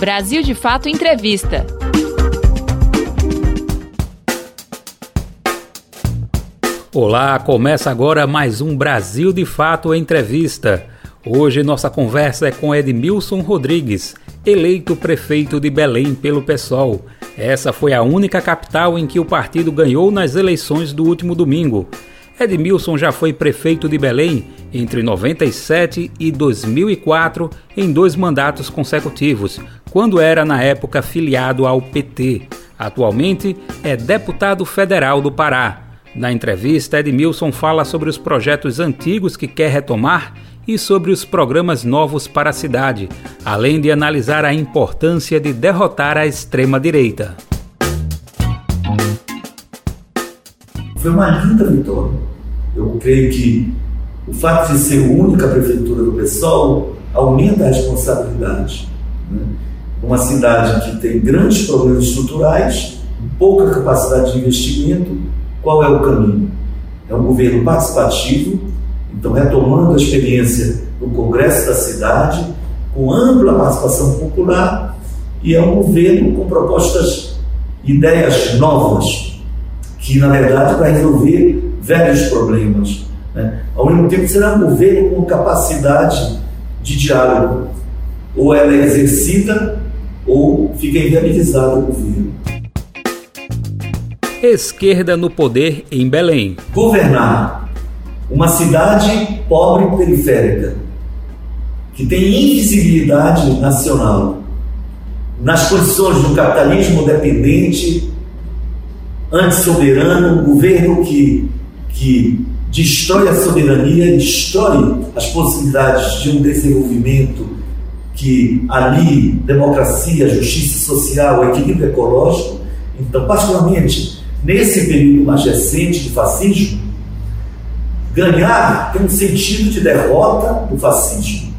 Brasil de Fato Entrevista. Olá, começa agora mais um Brasil de Fato Entrevista. Hoje nossa conversa é com Edmilson Rodrigues, eleito prefeito de Belém pelo PSOL. Essa foi a única capital em que o partido ganhou nas eleições do último domingo. Edmilson já foi prefeito de Belém entre 97 e 2004 em dois mandatos consecutivos, quando era na época filiado ao PT. Atualmente é deputado federal do Pará. Na entrevista, Edmilson fala sobre os projetos antigos que quer retomar e sobre os programas novos para a cidade, além de analisar a importância de derrotar a extrema-direita. Foi uma linda vitória. Eu creio que o fato de ser a única prefeitura do PSOL aumenta a responsabilidade. Né? Uma cidade que tem grandes problemas estruturais, pouca capacidade de investimento, qual é o caminho? É um governo participativo, então retomando a experiência do Congresso da cidade, com ampla participação popular, e é um governo com propostas, ideias novas, que na verdade vai resolver velhos problemas. Né? Ao mesmo tempo, será um governo com capacidade de diálogo. Ou ela é exercida, ou fica inviabilizado o governo. Esquerda no poder em Belém. Governar uma cidade pobre e periférica, que tem invisibilidade nacional, nas condições do capitalismo dependente, antissoberano, um governo que, que destrói a soberania, destrói as possibilidades de um desenvolvimento que ali democracia, justiça social, equilíbrio ecológico. Então, particularmente nesse período mais recente de fascismo, ganhar tem um sentido de derrota do fascismo.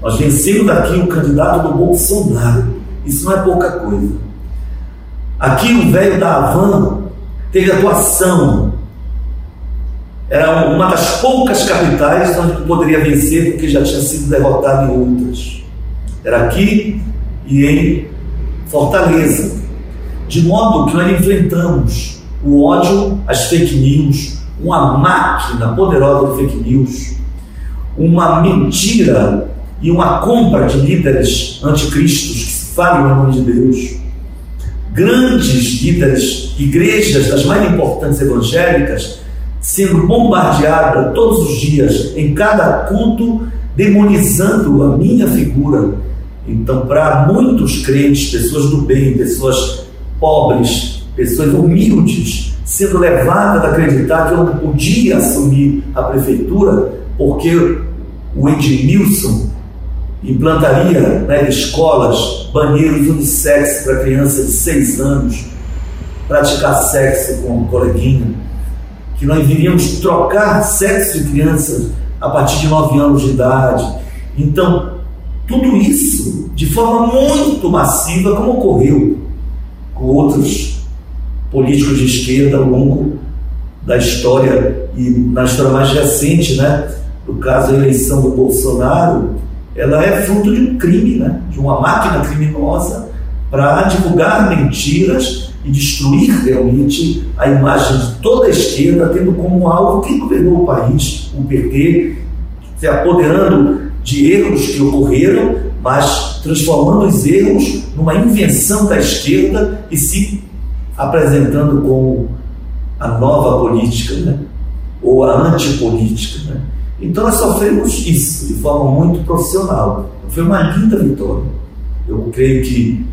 Nós vencemos aqui o candidato do Bolsonaro. Isso não é pouca coisa. Aqui o velho da Havan teve atuação. Era uma das poucas capitais onde poderia vencer porque já tinha sido derrotado em outras. Era aqui e em Fortaleza. De modo que nós enfrentamos o ódio, as fake news, uma máquina poderosa de fake news, uma mentira e uma compra de líderes anticristos que se falam em nome de Deus. Grandes líderes, igrejas das mais importantes evangélicas, sendo bombardeadas todos os dias, em cada culto, demonizando a minha figura. Então, para muitos crentes, pessoas do bem, pessoas pobres, pessoas humildes, sendo levadas a acreditar que eu não podia assumir a prefeitura porque o Edmilson implantaria nas escolas banheiros unissex para crianças de 6 anos praticar sexo com um coleguinha, que nós iríamos trocar sexo de crianças a partir de 9 anos de idade. Então, tudo isso de forma muito massiva, como ocorreu com outros políticos de esquerda ao longo da história e na história mais recente, né? No caso, a eleição do Bolsonaro, ela é fruto de um crime, né? De uma máquina criminosa para divulgar mentiras e destruir realmente a imagem de toda a esquerda, tendo como alvo quem governou o país, o PT, se apoderando de erros que ocorreram, mas transformando os erros numa invenção da esquerda e se apresentando como a nova política, né? ou a antipolítica. Né? Então nós sofremos isso de forma muito profissional. Foi uma linda vitória. Eu creio que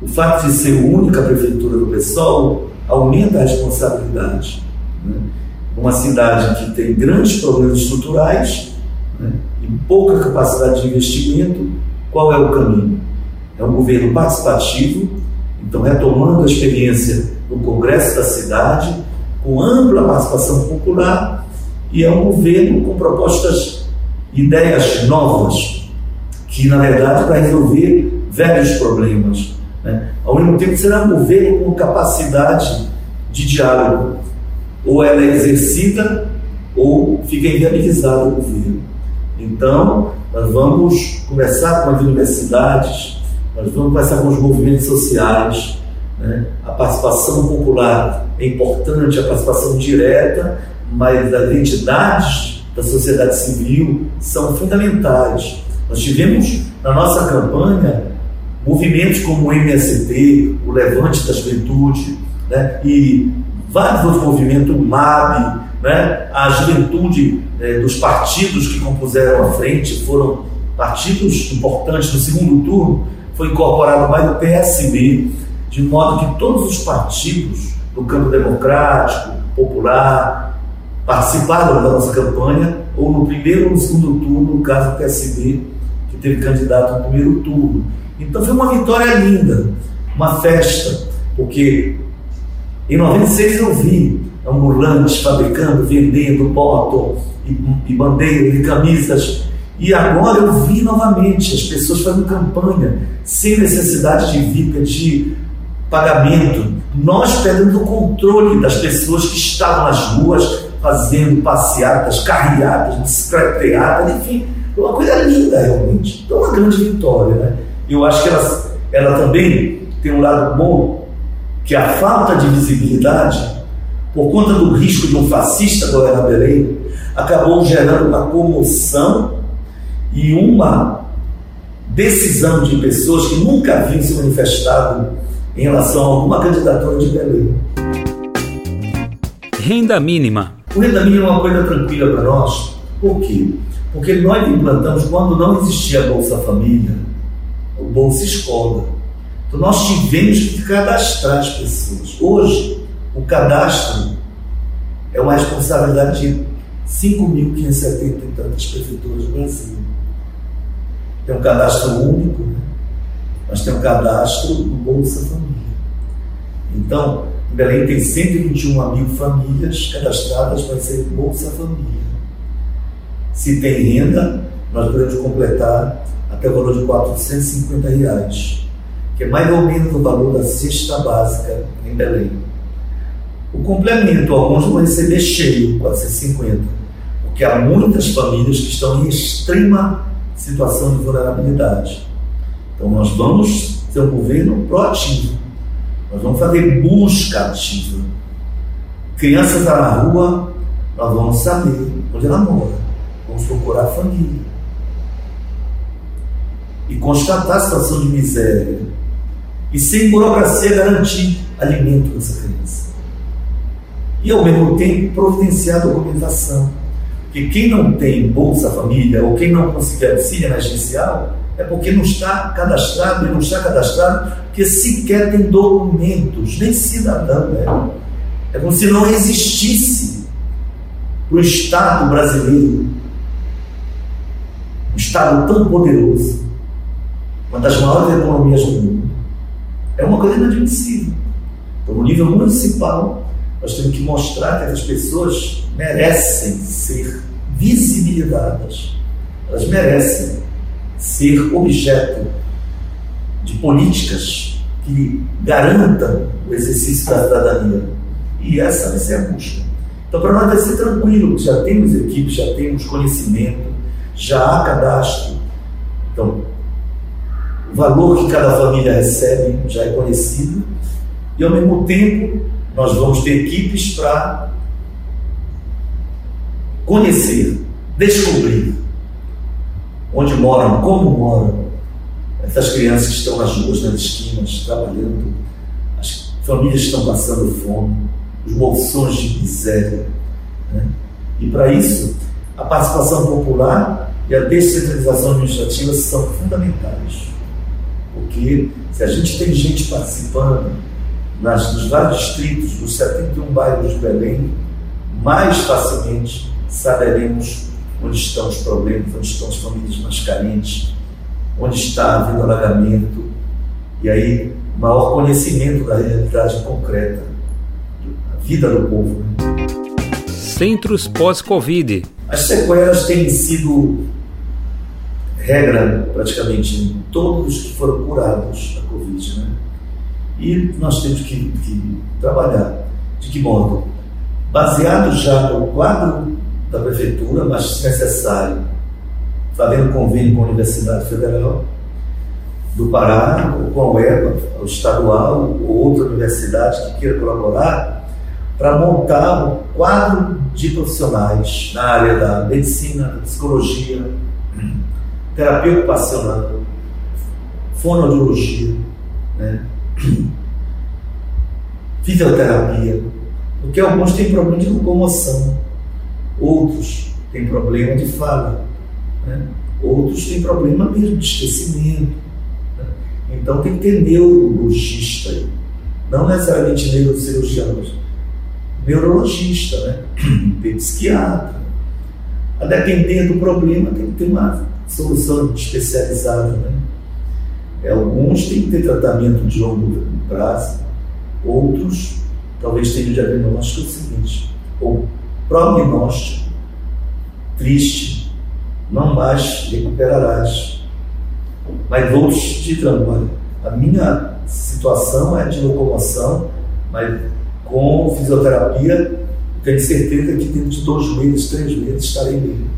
o fato de ser única prefeitura do PSOL aumenta a responsabilidade. Né? Uma cidade que tem grandes problemas estruturais né? e pouca capacidade de investimento, qual é o caminho? É um governo participativo, então retomando a experiência do Congresso da cidade, com ampla participação popular, e é um governo com propostas, ideias novas, que na verdade vai resolver velhos problemas. Né? Ao mesmo tempo, será governo com capacidade de diálogo. Ou ela é exercida, ou fica inviabilizado o governo. Então, nós vamos conversar com as universidades, nós vamos conversar com os movimentos sociais, né? a participação popular é importante, a participação direta, mas as entidades da sociedade civil são fundamentais. Nós tivemos na nossa campanha movimentos como o MST, o Levante da Juventude, né? e vários outros movimentos, o MAB, né? a juventude né, dos partidos que compuseram a frente foram partidos importantes no segundo turno, foi incorporado mais o PSB, de modo que todos os partidos do campo democrático, popular, participaram da nossa campanha, ou no primeiro ou no segundo turno, no caso do PSB, que teve candidato no primeiro turno. Então foi uma vitória linda, uma festa, porque em 96 eu vi ambulantes fabricando, vendendo bottom e, e bandeiras e camisas. E agora eu vi novamente as pessoas fazendo campanha sem necessidade de vir pedir pagamento. Nós perdemos o controle das pessoas que estavam nas ruas fazendo passeatas, carreadas, bicicleteadas, enfim, uma coisa linda realmente. Então, uma grande vitória. Né? Eu acho que ela, ela também tem um lado bom, que a falta de visibilidade, por conta do risco de um fascista governar Belém, acabou gerando uma comoção e uma decisão de pessoas que nunca haviam se manifestado em relação a alguma candidatura de Belém. Renda mínima. O renda mínima é uma coisa tranquila para nós. Por quê? Porque nós implantamos quando não existia a Bolsa Família, o Bolsa Escola. Então nós tivemos que cadastrar as pessoas. Hoje, o cadastro é uma responsabilidade de 5.570 e tantas prefeituras do Brasil. Tem um cadastro único, né? mas tem um cadastro do Bolsa Família. Então, em Belém tem 121 mil famílias cadastradas para ser Bolsa Família. Se tem renda, nós podemos completar até o valor de 450 reais, que é mais ou menos o valor da cesta básica em Belém. O complemento, alguns vão receber cheio, 450, porque há muitas famílias que estão em extrema situação de vulnerabilidade. Então nós vamos ter um governo proativo, nós vamos fazer busca ativa. Criança está na rua, nós vamos saber onde ela mora, vamos procurar a família. E constatar a situação de miséria. E sem burocracia garantir alimento para essa criança. E ao mesmo tempo providenciar a documentação. Porque quem não tem Bolsa Família ou quem não conseguir auxílio emergencial é porque não está cadastrado e não está cadastrado porque sequer tem documentos, nem cidadão é. É como se não existisse o Estado brasileiro, um Estado tão poderoso, uma das maiores economias do mundo. É uma coisa inadmissível. Então, no nível municipal, nós temos que mostrar que as pessoas merecem ser visibilizadas, elas merecem ser objeto de políticas que garantam o exercício da cidadania. E essa vai ser a busca. Então, para nós vai ser tranquilo, já temos equipe, já temos conhecimento, já há cadastro. Então, o valor que cada família recebe já é conhecido e, ao mesmo tempo, nós vamos ter equipes para conhecer, descobrir onde moram, como moram essas crianças que estão nas ruas, nas esquinas, trabalhando, as famílias que estão passando fome, os bolsões de miséria. Né? E para isso, a participação popular e a descentralização administrativa são fundamentais. Porque se a gente tem gente participando nas, nos vários distritos, dos 71 bairros de Belém, mais facilmente saberemos onde estão os problemas, onde estão as famílias mais carentes, onde está havendo alagamento, e aí maior conhecimento da realidade concreta, da vida do povo. Né? Centros pós-Covid. As sequelas têm sido regra praticamente em todos que foram curados da Covid, né? E nós temos que, que trabalhar. De que modo? Baseado já no quadro da prefeitura, mas se necessário, fazendo convênio com a Universidade Federal, do Pará, ou com a UEPA, o estadual, ou outra universidade que queira colaborar, para montar um quadro de profissionais na área da medicina, da psicologia, terapia ocupacional, fonoaudiologia, né? fisioterapia, porque alguns têm problema de locomoção, outros têm problema de fala, né? outros têm problema mesmo de esquecimento. Né? Então tem que ter neurologista, não necessariamente neurocirurgião, neurologista, né? psiquiatra. A depender do problema, tem que ter uma solução especializada. Né? É, alguns têm que ter tratamento de longo prazo, outros talvez tenham diagnóstico seguinte, ou prognóstico, triste, não mais recuperarás. Mas outros dirão, olha, a minha situação é de locomoção, mas com fisioterapia, tenho certeza que dentro de dois meses, três meses estarei bem.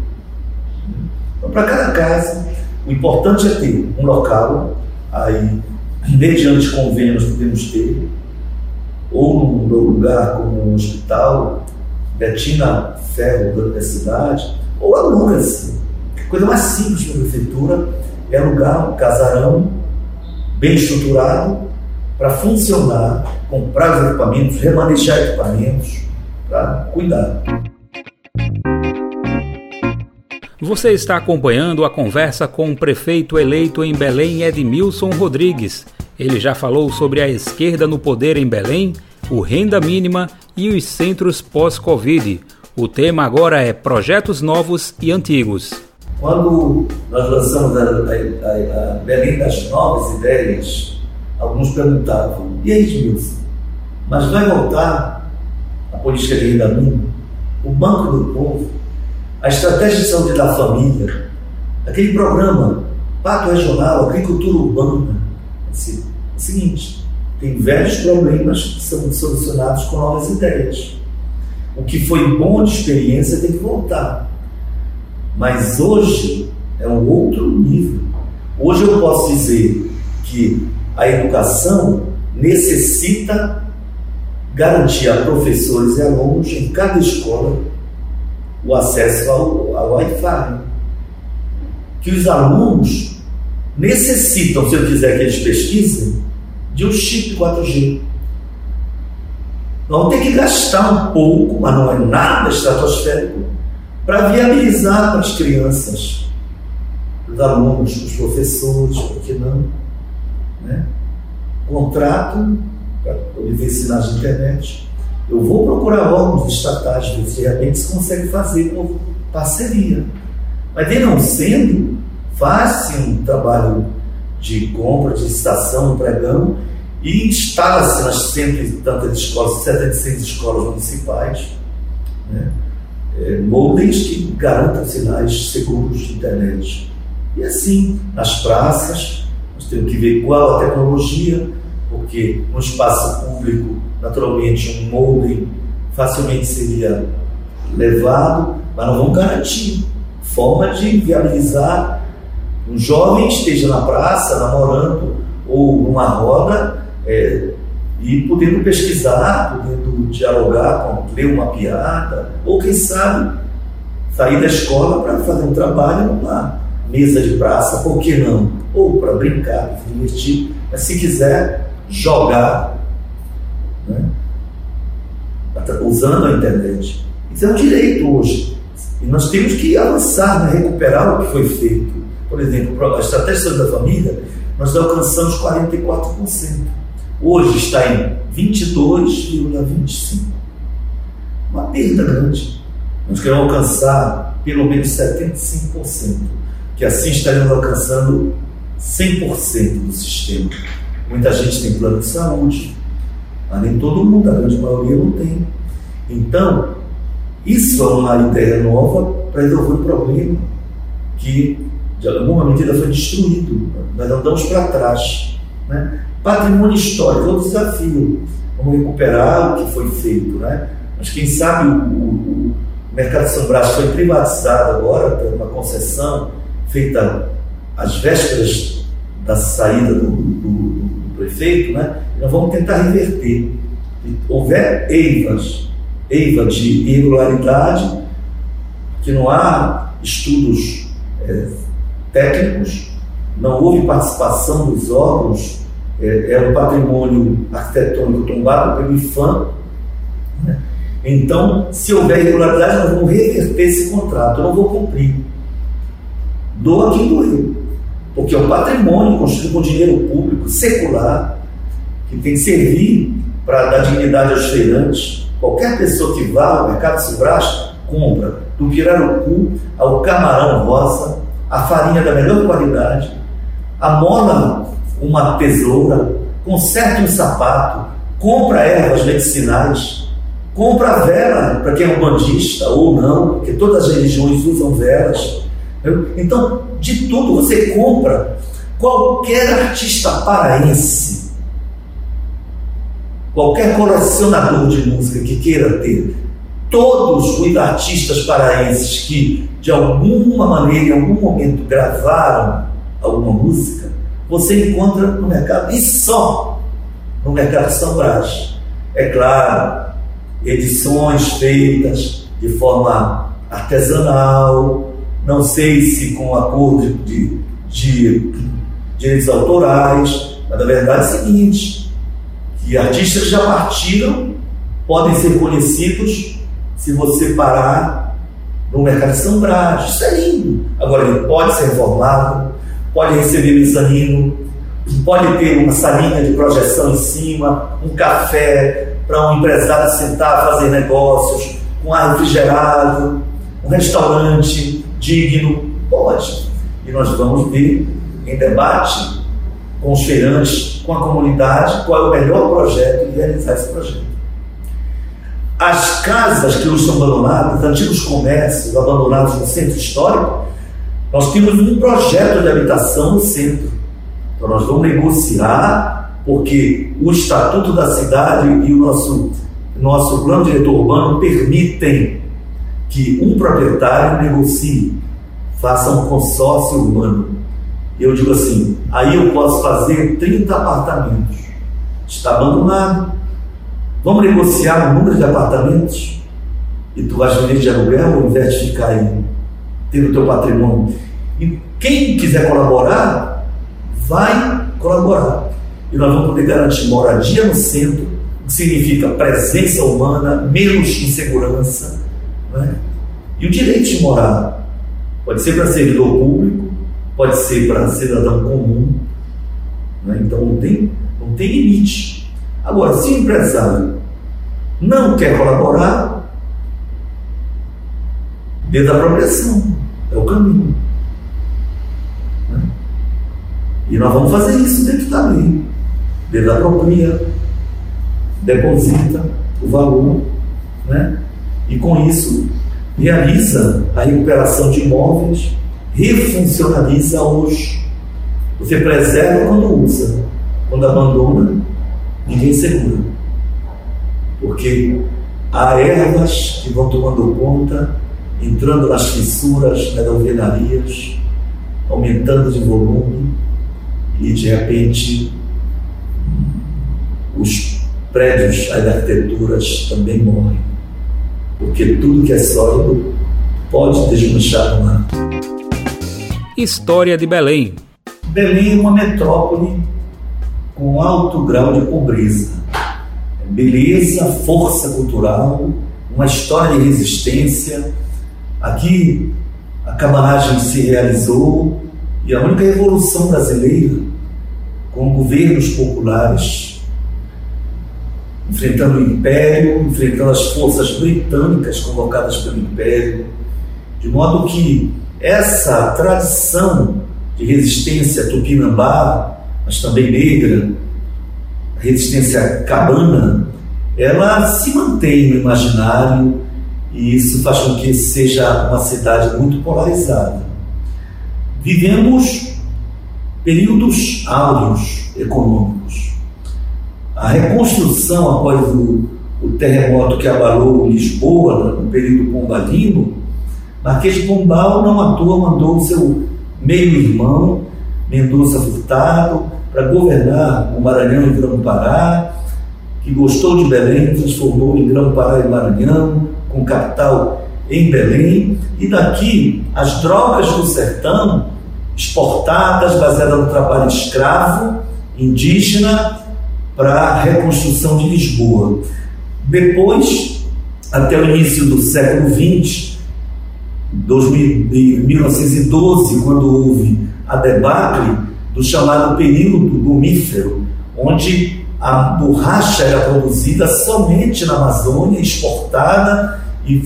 Então, para cada caso, o importante é ter um local, aí, mediante convênios podemos ter, ou num lugar como um hospital, Betina Ferro da universidade, ou aluga-se. Coisa mais simples para a prefeitura é alugar um casarão bem estruturado para funcionar, comprar os equipamentos, remanejar equipamentos, para cuidar. Você está acompanhando a conversa com o prefeito eleito em Belém, Edmilson Rodrigues. Ele já falou sobre a esquerda no poder em Belém, o renda mínima e os centros pós-Covid. O tema agora é projetos novos e antigos. Quando nós lançamos a, a, a, Belém das Novas Ideias, alguns perguntavam: e aí, Edmilson, mas vai voltar a política de renda mínima, o Banco do Povo? A estratégia de saúde da família, aquele programa Pato Regional, Agricultura Urbana. Assim, é o seguinte, tem velhos problemas que são solucionados com novas ideias. O que foi bom de experiência tem que voltar. Mas hoje é um outro nível. Hoje eu posso dizer que a educação necessita garantir a professores e alunos em cada escola o acesso ao, ao Wi-Fi. Que os alunos necessitam, se eu quiser que eles pesquisem, de um chip 4G. Vão ter que gastar um pouco, mas não é nada estratosférico, para viabilizar para as crianças, os alunos, os professores, por que não? Né? Contrato para poder ver sinais de internet eu vou procurar órgãos estatais, ver se realmente se consegue fazer por parceria. Mas, de não sendo, faz-se um trabalho de compra, de licitação, um pregão, e instala-se nas cento e tantas escolas, 76 escolas municipais, né, é, modems que garantam sinais seguros de internet. E assim, nas praças, nós temos que ver qual a tecnologia, porque no espaço público naturalmente um molde facilmente seria levado, mas não vão garantir forma de viabilizar um jovem esteja na praça namorando ou numa roda é, e podendo pesquisar, podendo dialogar, ler uma piada, ou quem sabe sair da escola para fazer um trabalho numa mesa de praça, por que não? Ou para brincar, se divertir, mas se quiser jogar? Usando a internet. Isso é um direito hoje. E nós temos que avançar, né? recuperar o que foi feito. Por exemplo, a estratégia da família, nós alcançamos 44%. Hoje está em 22,25%. Uma perda grande. Nós queremos alcançar pelo menos 75%, que assim estaremos alcançando 100% do sistema. Muita gente tem plano de saúde, mas nem todo mundo, a grande maioria não tem. Então, isso é uma ideia nova para resolver um problema que, de alguma medida, foi destruído. Nós andamos para trás. Né? Patrimônio histórico é um desafio. Vamos recuperar o que foi feito. Né? Mas quem sabe o, o, o mercado de São Brás foi privatizado agora, por uma concessão feita às vésperas da saída do, prefeito, né? nós vamos tentar reverter. Se houver eivas, eiva de irregularidade, que não há estudos é, técnicos, não houve participação dos órgãos, é, é um patrimônio arquitetônico tombado pelo IFAM. Né? Então, se houver irregularidade, nós vamos reverter esse contrato, eu não vou cumprir. Doa quem doeu. Porque é um patrimônio construído com dinheiro público, secular, que tem que servir para dar dignidade aos feirantes. Qualquer pessoa que vá ao mercado Cibrás compra do pirarucu ao camarão rosa, a farinha da melhor qualidade, amola uma tesoura, conserta um sapato, compra ervas medicinais, compra vela para quem é um bandista ou não, porque todas as religiões usam velas. Então, de tudo você compra. Qualquer artista paraense, qualquer colecionador de música que queira ter todos os artistas paraenses que de alguma maneira, em algum momento, gravaram alguma música, você encontra no mercado, e só no mercado São Brás. É claro, edições feitas de forma artesanal, não sei se com acordo de, de, direitos autorais, mas a verdade é a seguinte, que artistas já partiram podem ser conhecidos se você parar no mercado de São Brás. Isso é lindo. Agora, ele pode ser reformado, pode receber mezanino, pode ter uma salinha de projeção em cima, um café para um empresário sentar, fazer negócios, com ar refrigerado, um restaurante digno. Pode. E nós vamos ver em debate com os feirantes, com a comunidade, qual é o melhor projeto e realizar esse projeto. As casas que hoje estão abandonadas, antigos comércios abandonados no centro histórico, nós temos um projeto de habitação no centro. Então nós vamos negociar, porque o Estatuto da Cidade e o nosso, nosso plano diretor urbano permitem que um proprietário negocie, faça um consórcio urbano. Eu digo assim, aí eu posso fazer 30 apartamentos. Está abandonado, Vamos negociar o número de apartamentos e tu vais viver de aluguel ao invés de ficar aí, tendo teu patrimônio. E quem quiser colaborar, vai colaborar. E nós vamos poder garantir moradia no centro, que significa presença humana, menos insegurança? E o direito de morar. Pode ser para servidor público, pode ser para cidadão comum. Né? Então não tem, não tem limite. Agora, se o empresário não quer colaborar, dentro da apropriação, é o caminho. Né? E nós vamos fazer isso dentro da lei. Dentro da apropria, deposita o valor, né? e com isso realiza a recuperação de imóveis, refuncionaliza os. Você preserva quando usa, quando abandona, ninguém segura. Porque há ervas que vão tomando conta, entrando nas fissuras, nas alvenarias, aumentando de volume, e de repente os prédios, as arquiteturas também morrem. Porque tudo que é sólido pode desmanchar no ar. História de Belém. Belém é uma metrópole com alto grau de pobreza. Beleza, força cultural, uma história de resistência. Aqui a camaragem se realizou e a única revolução brasileira com governos populares enfrentando o império, enfrentando as forças britânicas convocadas pelo império, de modo que essa tradição de resistência tupinambá mas também negra, resistência cabana, ela se mantém no imaginário e isso faz com que seja uma cidade muito polarizada. Vivemos períodos áureos econômicos. A reconstrução após o, o terremoto que abalou Lisboa, no período pombalino, Marquês de Pombal não à toa mandou o seu meio-irmão Mendonça Furtado para governar o Maranhão e Grão-Pará, que gostou de Belém, transformou em Grão-Pará e Maranhão, com capital em Belém, e daqui as drogas do sertão exportadas, baseadas no trabalho escravo, indígena, para a reconstrução de Lisboa. Depois, até o início do século XX, 1912, quando houve a debacle do chamado período gomífero, onde a borracha era produzida somente na Amazônia, exportada e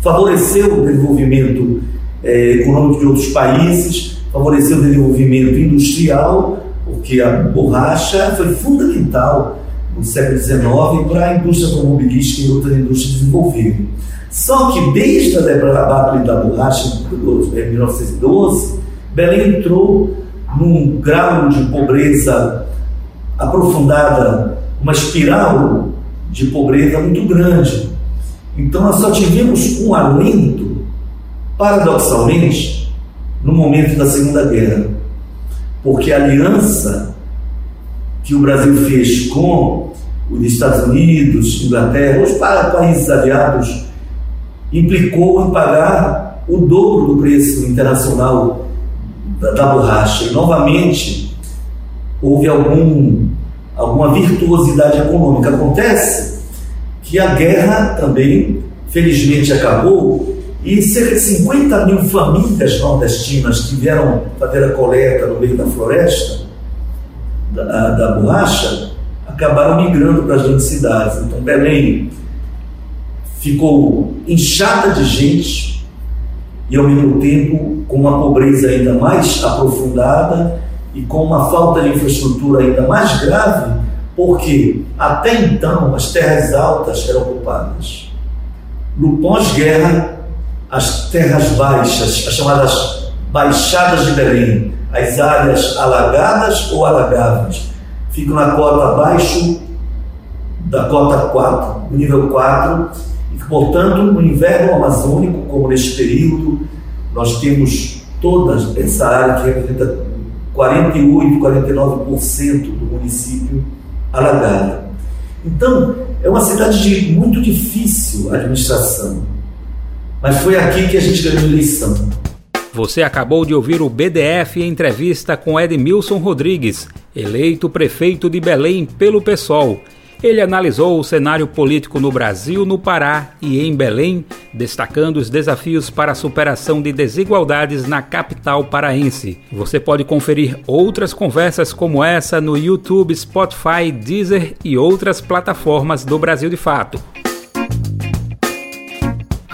favoreceu o desenvolvimento eh, econômico de outros países, favoreceu o desenvolvimento industrial, porque a borracha foi fundamental no século XIX para a indústria automobilística e outras indústrias desenvolverem. Só que desde a debacle da borracha em 1912, Belém entrou num grau de pobreza aprofundada, uma espiral de pobreza muito grande. Então nós só tivemos um alento, paradoxalmente, no momento da Segunda Guerra, porque a aliança que o Brasil fez com os Estados Unidos, Inglaterra, os países aliados, implicou em pagar o dobro do preço internacional da, da borracha. E novamente houve algum, alguma virtuosidade econômica. Acontece que a guerra também, felizmente, acabou e cerca de 50 mil famílias nordestinas que vieram fazer a coleta no meio da floresta da, da borracha acabaram migrando para as grandes cidades. Então, Belém ficou inchada de gente e, ao mesmo tempo, com uma pobreza ainda mais aprofundada e com uma falta de infraestrutura ainda mais grave, porque até então as terras altas eram ocupadas. No pós-guerra, as terras baixas, as chamadas baixadas de Belém, as áreas alagadas ou alagáveis, ficam na cota abaixo da cota 4, nível 4, e portanto, no inverno amazônico, como neste período, nós temos toda essa área que representa 48, 49% do município alagada. Então, é uma cidade de muito difícil administração. Mas foi aqui que a gente ganhou a eleição. Você acabou de ouvir o BDF em entrevista com Edmilson Rodrigues, eleito prefeito de Belém pelo PSOL. Ele analisou o cenário político no Brasil, no Pará e em Belém, destacando os desafios para a superação de desigualdades na capital paraense. Você pode conferir outras conversas como essa no YouTube, Spotify, Deezer e outras plataformas do Brasil de Fato.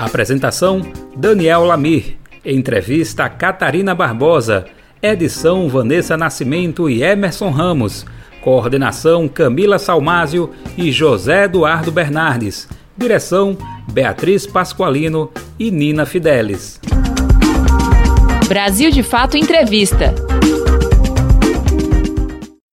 Apresentação: Daniel Lamir. Entrevista: Catarina Barbosa. Edição: Vanessa Nascimento e Emerson Ramos. Coordenação: Camila Salmásio e José Eduardo Bernardes. Direção: Beatriz Pasqualino e Nina Fidelis. Brasil de Fato Entrevista.